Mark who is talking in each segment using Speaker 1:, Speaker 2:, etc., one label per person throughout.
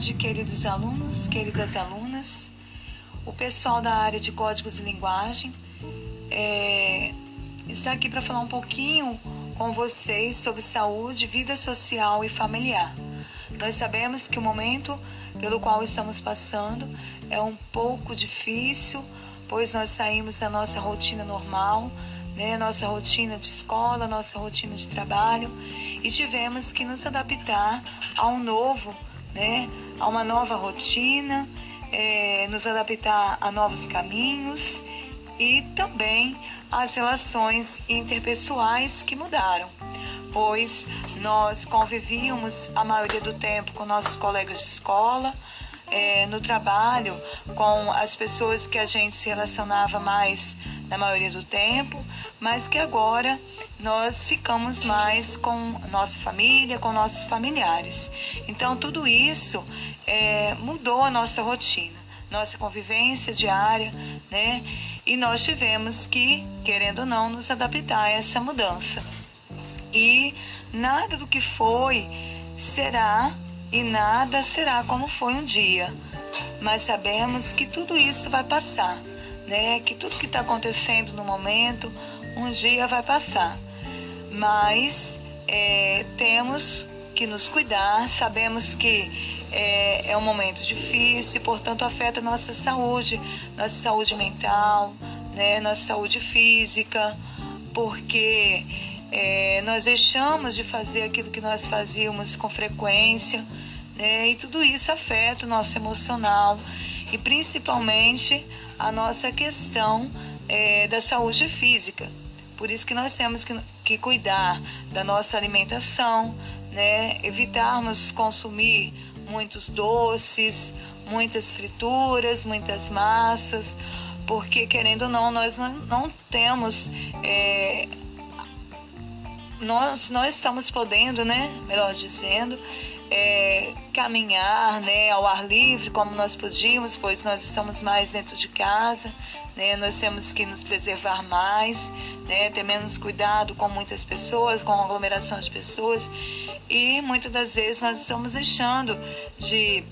Speaker 1: tarde, queridos alunos, queridas alunas, o pessoal da área de códigos e linguagem é, está aqui para falar um pouquinho com vocês sobre saúde, vida social e familiar. Nós sabemos que o momento pelo qual estamos passando é um pouco difícil, pois nós saímos da nossa rotina normal, né, nossa rotina de escola, nossa rotina de trabalho e tivemos que nos adaptar a um novo, né, a uma nova rotina, é, nos adaptar a novos caminhos e também as relações interpessoais que mudaram, pois nós convivíamos a maioria do tempo com nossos colegas de escola, é, no trabalho, com as pessoas que a gente se relacionava mais na maioria do tempo, mas que agora nós ficamos mais com nossa família, com nossos familiares. Então, tudo isso é, mudou a nossa rotina, nossa convivência diária, né? E nós tivemos que, querendo ou não, nos adaptar a essa mudança. E nada do que foi será e nada será como foi um dia. Mas sabemos que tudo isso vai passar, né? Que tudo que está acontecendo no momento um dia vai passar. Mas é, temos que nos cuidar, sabemos que é, é, um momento difícil, portanto afeta nossa saúde, nossa saúde mental, né, nossa saúde física, porque é, nós deixamos de fazer aquilo que nós fazíamos com frequência, né, e tudo isso afeta o nosso emocional e principalmente a nossa questão é, da saúde física. Por isso que nós temos que, que cuidar da nossa alimentação, né? evitarmos consumir muitos doces, muitas frituras, muitas massas, porque querendo ou não, nós não, temos. É, nós não estamos podendo, né? Melhor dizendo, é, caminhar né, ao ar livre como nós podíamos, pois nós estamos mais dentro de casa, né, nós temos que nos preservar mais, né, ter menos cuidado com muitas pessoas, com aglomeração de pessoas, e muitas das vezes nós estamos deixando de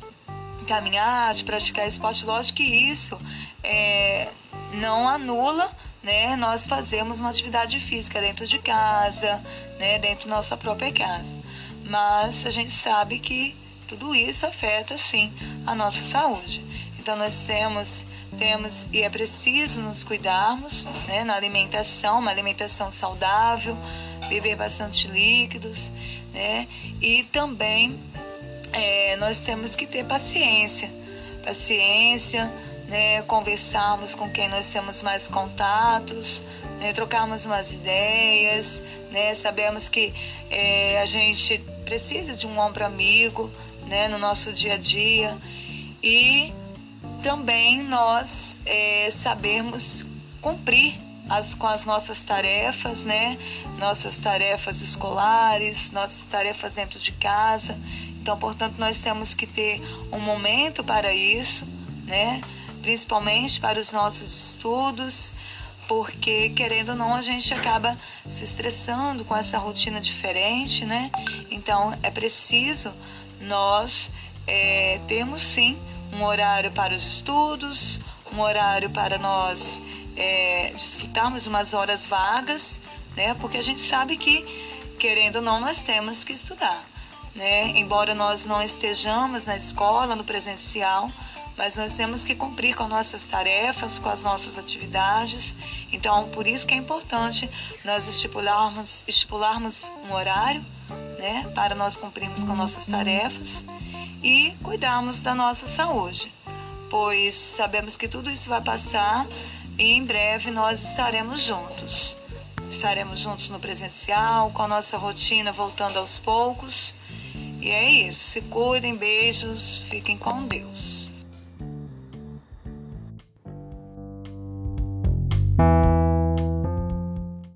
Speaker 1: caminhar, de praticar esporte. Lógico que isso é, não anula né, nós fazemos uma atividade física dentro de casa, né, dentro da nossa própria casa mas a gente sabe que tudo isso afeta sim a nossa saúde. Então nós temos temos e é preciso nos cuidarmos né, na alimentação, uma alimentação saudável, beber bastante líquidos, né? E também é, nós temos que ter paciência, paciência, né? Conversarmos com quem nós temos mais contatos, né, trocarmos umas ideias, né? Sabemos que é, a gente precisa de um ombro amigo, né, no nosso dia a dia e também nós é, sabermos cumprir as, com as nossas tarefas, né, nossas tarefas escolares, nossas tarefas dentro de casa. Então, portanto, nós temos que ter um momento para isso, né, principalmente para os nossos estudos porque querendo ou não a gente acaba se estressando com essa rotina diferente, né? Então é preciso nós é, termos sim um horário para os estudos, um horário para nós é, desfrutarmos umas horas vagas, né? Porque a gente sabe que querendo ou não nós temos que estudar, né? Embora nós não estejamos na escola, no presencial, mas nós temos que cumprir com nossas tarefas, com as nossas atividades. Então, por isso que é importante nós estipularmos, estipularmos um horário, né, para nós cumprirmos com nossas tarefas e cuidarmos da nossa saúde, pois sabemos que tudo isso vai passar e em breve nós estaremos juntos. Estaremos juntos no presencial, com a nossa rotina voltando aos poucos. E é isso. Se cuidem, beijos, fiquem com Deus.